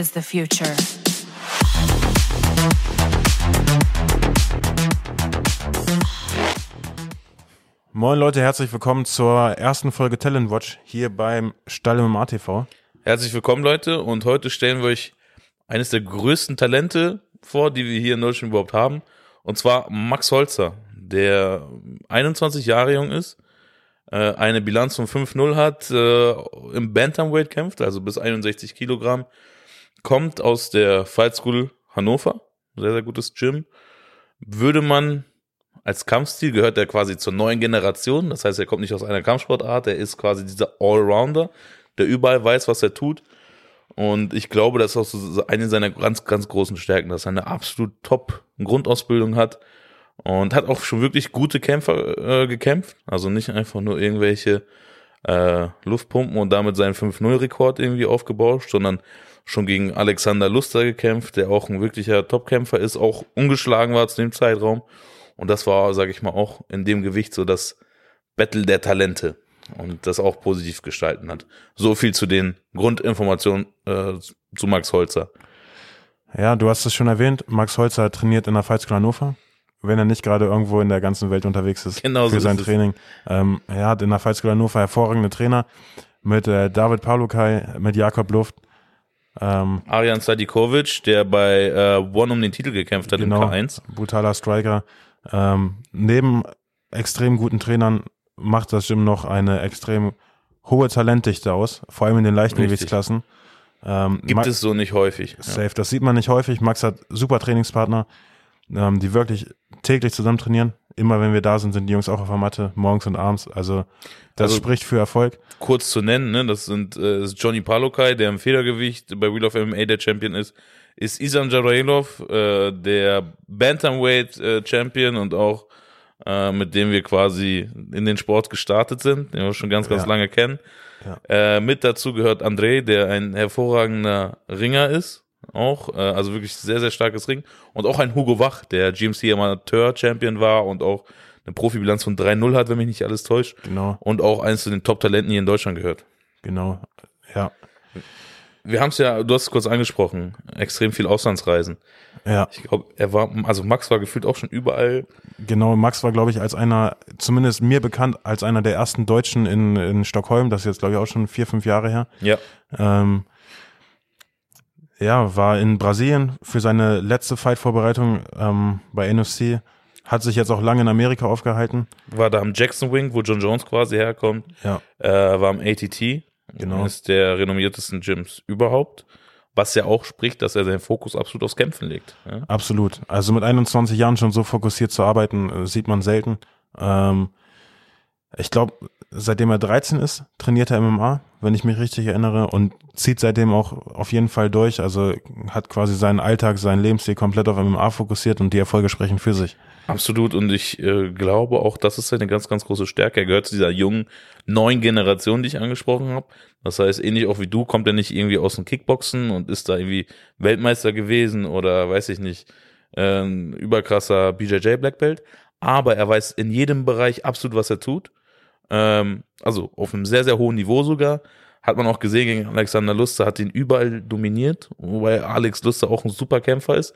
is the future. Moin Leute, herzlich willkommen zur ersten Folge Talent Watch hier beim Stall im ATV. Herzlich willkommen Leute und heute stellen wir euch eines der größten Talente vor, die wir hier in Deutschland überhaupt haben und zwar Max Holzer, der 21 Jahre jung ist, äh, eine Bilanz von 5-0 hat, äh, im Bantamweight kämpft, also bis 61 Kilogramm, kommt aus der Fight School Hannover, sehr, sehr gutes Gym. Würde man als Kampfstil gehört er quasi zur neuen Generation. Das heißt, er kommt nicht aus einer Kampfsportart, er ist quasi dieser Allrounder, der überall weiß, was er tut. Und ich glaube, das ist auch so eine seiner ganz, ganz großen Stärken, dass er eine absolut top Grundausbildung hat und hat auch schon wirklich gute Kämpfer äh, gekämpft. Also nicht einfach nur irgendwelche äh, Luftpumpen und damit seinen 5-0-Rekord irgendwie aufgebaut, sondern schon gegen Alexander Luster gekämpft, der auch ein wirklicher Topkämpfer ist, auch ungeschlagen war zu dem Zeitraum. Und das war, sage ich mal, auch in dem Gewicht so das Battle der Talente und das auch positiv gestalten hat. So viel zu den Grundinformationen äh, zu Max Holzer. Ja, du hast es schon erwähnt, Max Holzer trainiert in der School Hannover, wenn er nicht gerade irgendwo in der ganzen Welt unterwegs ist Genau für so sein. Training. Ähm, er hat in der School Hannover hervorragende Trainer mit äh, David Palukai, mit Jakob Luft. Ähm, Arjan Sadikovic, der bei äh, One um den Titel gekämpft hat genau, im K1. brutaler Striker. Ähm, neben extrem guten Trainern macht das Gym noch eine extrem hohe Talentdichte aus, vor allem in den leichten. Gewichtsklassen. Ähm, Gibt Ma- es so nicht häufig. Ja. Safe, das sieht man nicht häufig. Max hat super Trainingspartner, ähm, die wirklich täglich zusammen trainieren. Immer wenn wir da sind, sind die Jungs auch auf der Matte, morgens und abends. Also das Also- spricht für Erfolg. Kurz zu nennen, ne, das sind äh, ist Johnny Palokai, der im Federgewicht bei Wheel of MMA der Champion ist, ist Isan Jarailov, äh, der Bantamweight äh, Champion und auch äh, mit dem wir quasi in den Sport gestartet sind, den wir schon ganz, ganz Ja. lange kennen. Äh, mit dazu gehört André, der ein hervorragender Ringer ist, auch, äh, also wirklich sehr, sehr starkes Ring. Und auch ein Hugo Wach, der GMC Amateur Champion war und auch eine Profibilanz von 3-0 hat, wenn mich nicht alles täuscht. Genau, Und auch eins zu den Top-Talenten hier in Deutschland gehört. genau. Ja, Wir haben es ja, du hast es kurz angesprochen, extrem viel Auslandsreisen. ja, Ich glaube, er war, also Max war gefühlt auch schon überall. genau. Max war, glaube ich, als einer, zumindest mir bekannt, als einer der ersten Deutschen in, in Stockholm. Das ist jetzt, glaube ich, auch schon vier, fünf Jahre her. Ja. Ähm, ja, war in Brasilien für seine letzte Fight-Vorbereitung ähm, bei NFC. Hat sich jetzt auch lange in Amerika aufgehalten. War da am Jackson Wing, wo John Jones quasi herkommt. Ja, Äh, war am ATT. Genau. Eines der renommiertesten Gyms überhaupt. Was ja auch spricht, dass er seinen Fokus absolut aufs Kämpfen legt. Ja? absolut. Also mit 21 Jahren schon so fokussiert zu arbeiten, äh, sieht man selten. Ähm, ich glaube, seitdem er 13 ist, trainiert er MMA, wenn ich mich richtig erinnere, und zieht seitdem auch auf jeden Fall durch. Also hat quasi seinen Alltag, seinen Lebensstil komplett auf MMA fokussiert und die Erfolge sprechen für sich. Absolut. Und ich äh, glaube auch, das ist eine ganz, ganz große Stärke. Er gehört zu dieser jungen, neuen Generation, die ich angesprochen habe. Das heißt, ähnlich auch wie du, kommt er nicht irgendwie aus dem Kickboxen und ist da irgendwie Weltmeister gewesen oder weiß ich nicht, äh, überkrasser BJJ Black Belt. Aber er weiß in jedem Bereich absolut, was er tut. Ähm, also auf einem sehr, sehr hohen Niveau sogar. Hat man auch gesehen gegen Alexander Luster, hat ihn überall dominiert, wobei Alex Luster auch ein super Kämpfer ist.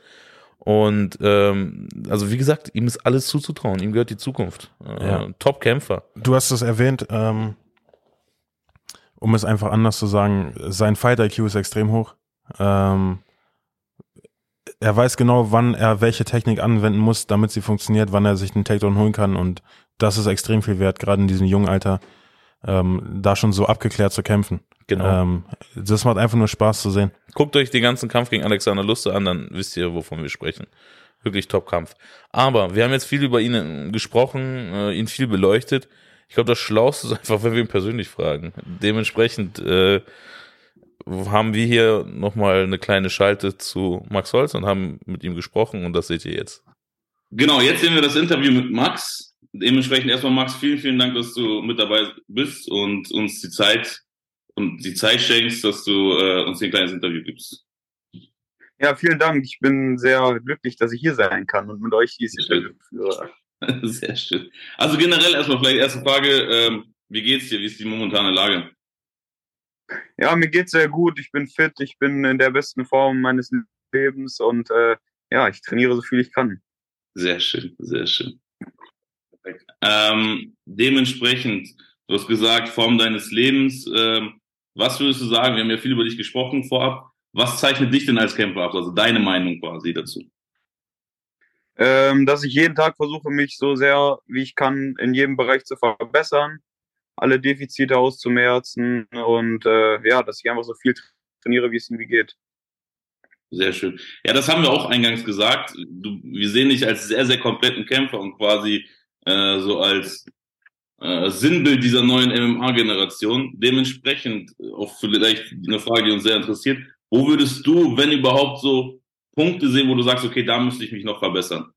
Und ähm, also wie gesagt, ihm ist alles zuzutrauen, ihm gehört die Zukunft. Äh, Ja. Top-Kämpfer. Du hast es erwähnt, ähm, um es einfach anders zu sagen, sein Fight IQ ist extrem hoch. Ähm, er weiß genau, wann er welche Technik anwenden muss, damit sie funktioniert, wann er sich den Takedown holen kann und das ist extrem viel wert, gerade in diesem jungen Alter, ähm, da schon so abgeklärt zu kämpfen. Genau. Ähm, das macht einfach nur Spaß zu sehen. Guckt euch den ganzen Kampf gegen Alexander Luster an, dann wisst ihr, wovon wir sprechen. Wirklich Top-Kampf. Aber wir haben jetzt viel über ihn äh, gesprochen, äh, ihn viel beleuchtet. Ich glaube, das Schlauste ist einfach, wenn wir ihn persönlich fragen. Dementsprechend äh, haben wir hier nochmal eine kleine Schalte zu Max Holz und haben mit ihm gesprochen und das seht ihr jetzt. Genau, jetzt sehen wir das Interview mit Max. Dementsprechend erstmal Max, vielen, vielen Dank, dass du mit dabei bist und uns die Zeit und die Zeit schenkst, dass du äh, uns hier ein kleines Interview gibst. Ja, vielen Dank. Ich bin sehr glücklich, dass ich hier sein kann und mit euch dieses Interview führe. Sehr schön. Also generell erstmal vielleicht erste Frage, ähm, wie geht's dir? Wie ist die momentane Lage? Ja, mir geht's sehr gut. Ich bin fit. Ich bin in der besten Form meines Lebens und äh, ja, ich trainiere so viel ich kann. Sehr schön, sehr schön. Ähm, dementsprechend, du hast gesagt, Form deines Lebens. Ähm, was würdest du sagen? Wir haben ja viel über dich gesprochen vorab. Was zeichnet dich denn als Kämpfer ab? Also deine Meinung quasi dazu. Ähm, dass ich jeden Tag versuche, mich so sehr wie ich kann in jedem Bereich zu verbessern, alle Defizite auszumerzen und äh, ja, dass ich einfach so viel trainiere, wie es irgendwie geht. Sehr schön. Ja, das haben wir auch eingangs gesagt. Du, wir sehen dich als sehr, sehr kompletten Kämpfer und quasi äh, so als äh, Sinnbild dieser neuen MMA-Generation. Dementsprechend auch vielleicht eine Frage, die uns sehr interessiert. Wo würdest du, wenn überhaupt, so Punkte sehen, wo du sagst, okay, da müsste ich mich noch verbessern?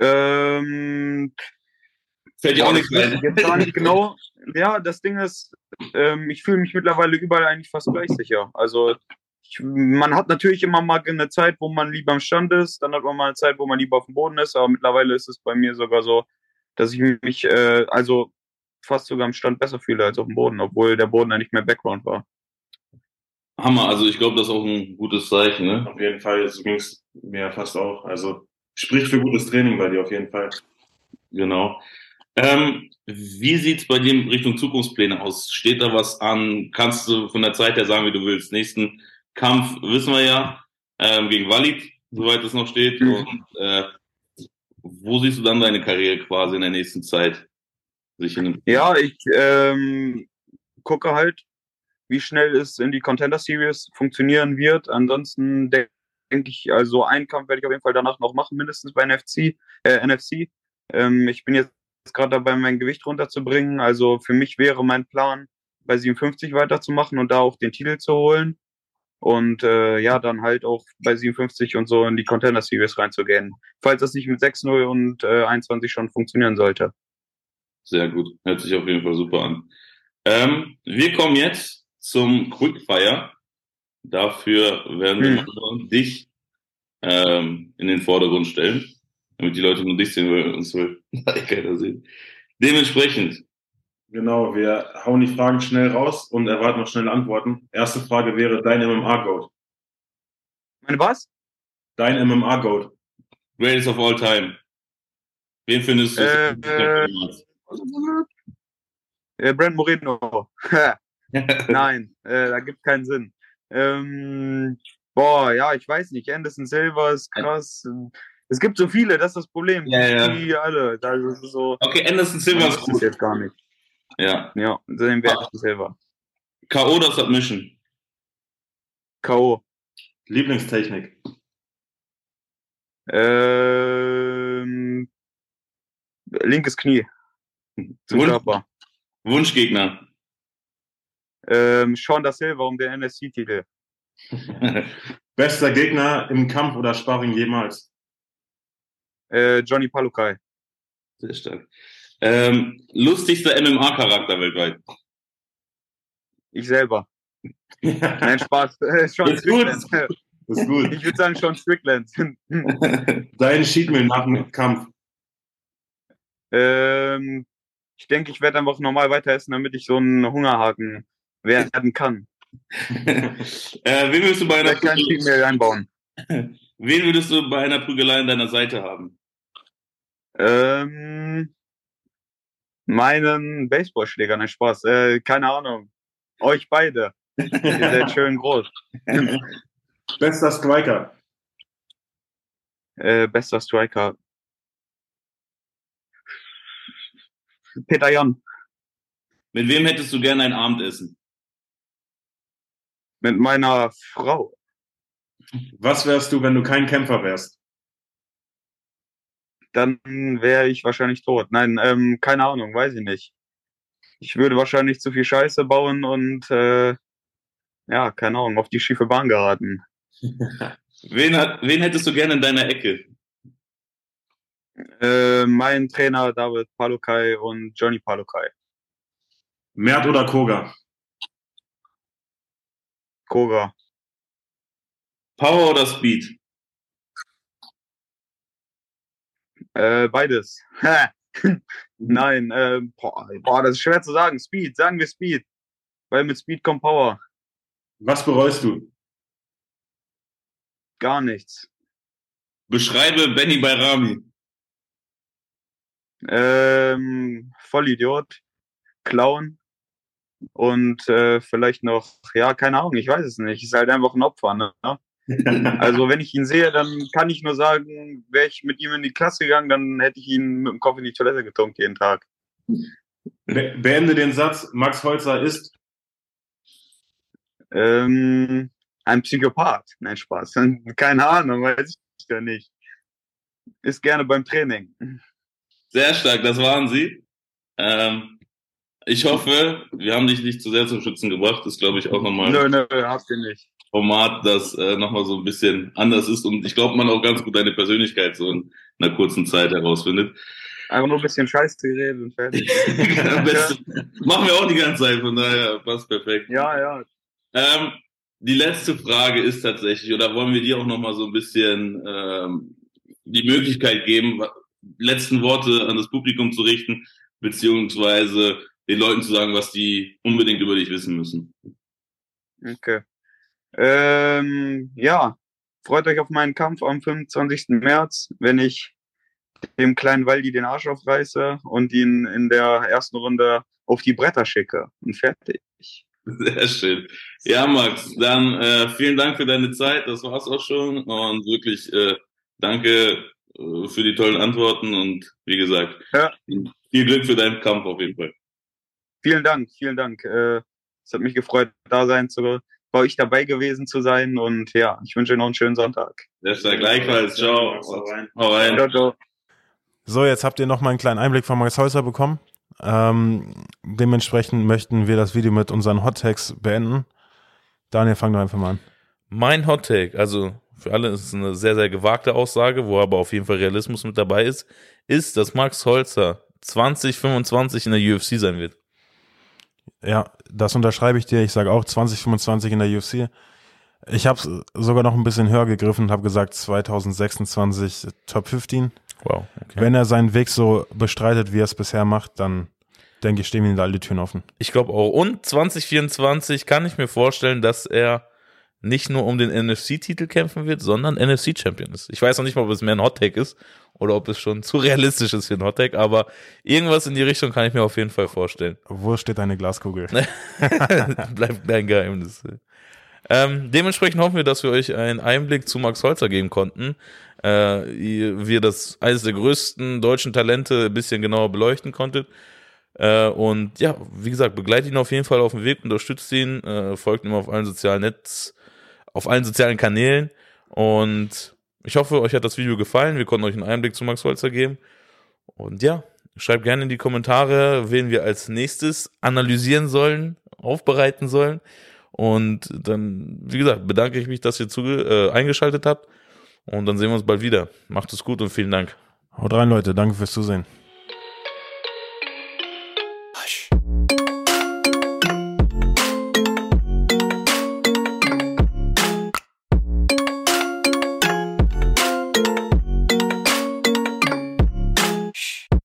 Ähm, Fällt dir auch nichts ein? jetzt gar nicht genau. Ja, das Ding ist, ähm, ich fühle mich mittlerweile überall eigentlich fast gleich sicher. Also ich, man hat natürlich immer mal eine Zeit, wo man lieber am Stand ist, dann hat man mal eine Zeit, wo man lieber auf dem Boden ist, aber mittlerweile ist es bei mir sogar so, dass ich mich äh, also fast sogar am Stand besser fühle als auf dem Boden, obwohl der Boden ja nicht mehr Background war. Hammer, also ich glaube, das ist auch ein gutes Zeichen, ne? Auf jeden Fall, so ging es mir fast auch. Also spricht für gutes Training bei dir auf jeden Fall. Genau. Ähm, wie sieht's bei dir in Richtung Zukunftspläne aus? Steht da was an? Kannst du von der Zeit her sagen, wie du willst? Nächsten Kampf wissen wir ja ähm, gegen Walid, soweit es noch steht. Mhm. Und äh, wo siehst du dann deine Karriere quasi in der nächsten Zeit? Ja, ich ähm, gucke halt, wie schnell es in die Contender Series funktionieren wird. Ansonsten denke denk ich, also einen Kampf werde ich auf jeden Fall danach noch machen, mindestens bei NFC. Äh, NFC. Ähm, ich bin jetzt gerade dabei, mein Gewicht runterzubringen. Also für mich wäre mein Plan, bei 57 weiterzumachen und da auch den Titel zu holen. Und äh, ja, dann halt auch bei 57 und so in die Contender Series reinzugehen. Falls das nicht mit 6-0 und äh, 21 schon funktionieren sollte. Sehr gut. Hört sich auf jeden Fall super an. Ähm, wir kommen jetzt zum Quickfire. Dafür werden wir Hm. dich ähm, in den Vordergrund stellen, damit die Leute nur dich sehen, weil uns will keiner sehen. Dementsprechend, Genau, wir hauen die Fragen schnell raus und erwarten noch schnelle Antworten. Erste Frage wäre dein MMA-Goat. Meine was? Dein MMA-Goat. greatest of all time. Wen findest du? Äh, Äh, Brent Moreno. Nein, äh, da gibt keinen Sinn. Ähm, boah, ja, ich weiß nicht. Anderson Silva ist krass. Es gibt so viele, das ist das Problem. Ja, ja. Die alle. So. okay, Anderson Silva ist gut. jetzt gar nicht. Ja. Ja, sehen wir Anderson Silva. K.O. oder Submission? K.O. Lieblingstechnik. Ähm, linkes Knie. Zum Wunsch, Körper. Wunschgegner. Ähm, Sean da Silva um den NSC-Titel. Bester Gegner im Kampf oder Sparring jemals. Äh, Johnny Palukai. Sehr stark. Ähm, lustigster MMA-Charakter weltweit. Ich selber. Nein, Spaß. Sean Ist gut. Ist gut. Ich würde sagen Sean Strickland. Dein Cheatmeal nach dem Kampf. ähm, ich denke, ich werde einfach normal weiter essen, damit ich so einen Hungerhaken werden kann. äh, wen würdest du bei einer Prügelei, einbauen. wen würdest du bei einer Prügelei an deiner Seite haben? Ähm, meinen Baseballschläger, nein, Spaß. Äh, keine Ahnung. Euch beide. Ihr seid schön groß. Bester Striker. Äh, bester Striker. Peter Jan. Mit wem hättest du gerne ein Abendessen? Mit meiner Frau. Was wärst du, wenn du kein Kämpfer wärst? Dann wäre ich wahrscheinlich tot. Nein, ähm, keine Ahnung, weiß ich nicht. Ich würde wahrscheinlich zu viel Scheiße bauen und äh, ja, keine Ahnung, auf die schiefe Bahn geraten. Wen, hat, wen hättest du gerne in deiner Ecke? Äh, mein Trainer David Palukai und Johnny Palukai. Mert oder Koga? Koga. Power oder Speed? Äh, beides. Nein, äh, boah, boah, das ist schwer zu sagen. Speed, sagen wir Speed. weil mit Speed kommt Power. Was bereust du? Gar nichts. Beschreibe Benny Bayrami. Ähm, Vollidiot, Clown und äh, vielleicht noch, ja, keine Ahnung, ich weiß es nicht. Ist halt einfach ein Opfer, ne? Also wenn ich ihn sehe, dann kann ich nur sagen, wäre ich mit ihm in die Klasse gegangen, dann hätte ich ihn mit dem Kopf in die Toilette getunkt jeden Tag. Be beende den Satz, Max Holzer ist. Ähm, ein Psychopath. Nein, Spaß. Keine Ahnung, weiß ich ja nicht. Ist gerne beim Training. Sehr stark, das waren sie. Ähm, ich hoffe, wir haben dich nicht zu sehr zum Schützen gebracht. Das glaube ich auch nochmal Nö, nö, habt ihr nicht. Format, das äh, nochmal so ein bisschen anders ist und ich glaube, man auch ganz gut deine Persönlichkeit so in einer kurzen Zeit herausfindet. Einfach nur ein bisschen Scheiß geredet und fertig. Machen wir auch die ganze Zeit, von daher passt perfekt. Ja, ja. Ähm, die letzte Frage ist tatsächlich, oder wollen wir dir auch nochmal so ein bisschen ähm, die Möglichkeit geben, letzten Worte an das Publikum zu richten, beziehungsweise den Leuten zu sagen, was die unbedingt über dich wissen müssen. Okay. Ähm, ja, freut euch auf meinen Kampf am 25. März, wenn ich dem kleinen Waldi den Arsch aufreiße und ihn in der ersten Runde auf die Bretter schicke. Und fertig. Sehr schön. Ja, Max, dann äh, vielen Dank für deine Zeit. Das war's auch schon. Und wirklich äh, danke äh, für die tollen Antworten und wie gesagt, Ja. viel Glück für deinen Kampf auf jeden Fall. Vielen Dank, vielen Dank. Äh, es hat mich gefreut, da sein zu, bei euch dabei gewesen zu sein. Und ja, ich wünsche euch noch einen schönen Sonntag. Sehr stark. Gleichfalls. Ciao. Hau rein. Ciao, ciao. So, jetzt habt ihr noch mal einen kleinen Einblick von Max Häuser bekommen. Ähm, dementsprechend möchten wir das Video mit unseren Hot Tags beenden. Daniel, fang doch einfach mal an. Mein Hot Take, also für alle ist es eine sehr, sehr gewagte Aussage, wo aber auf jeden Fall Realismus mit dabei ist, ist, dass Max Holzer 2025 in der UFC sein wird. Ja, das unterschreibe ich dir. Ich sage auch 2025 in der UFC. Ich habe sogar noch ein bisschen höher gegriffen und habe gesagt 2026 Top 15. Wow. Okay. Wenn er seinen Weg so bestreitet, wie er es bisher macht, dann denke ich, stehen ihm da alle Türen offen. Ich glaube auch. Und 2024 kann ich mir vorstellen, dass er nicht nur um den NFC-Titel kämpfen wird, sondern NFC-Champion ist. Ich weiß noch nicht mal, ob es mehr ein Hot-Take ist oder ob es schon zu realistisch ist für ein Hot-Take, aber irgendwas in die Richtung kann ich mir auf jeden Fall vorstellen. Wo steht deine Glaskugel? Bleibt dein Geheimnis. Ähm, dementsprechend hoffen wir, dass wir euch einen Einblick zu Max Holzer geben konnten. Äh, wir das eines der größten deutschen Talente ein bisschen genauer beleuchten konntet. Äh, und ja, wie gesagt, begleitet ihn auf jeden Fall auf dem Weg, unterstützt ihn, äh, folgt ihm auf allen sozialen Netz, auf allen sozialen Kanälen. Und ich hoffe, euch hat das Video gefallen. Wir konnten euch einen Einblick zu Max Holzer geben. Und ja, schreibt gerne in die Kommentare, wen wir als nächstes analysieren sollen, aufbereiten sollen. Und dann, wie gesagt, bedanke ich mich, dass ihr zuge äh, eingeschaltet habt. Und dann sehen wir uns bald wieder. Macht es gut und vielen Dank. Haut rein, Leute. Danke fürs Zusehen.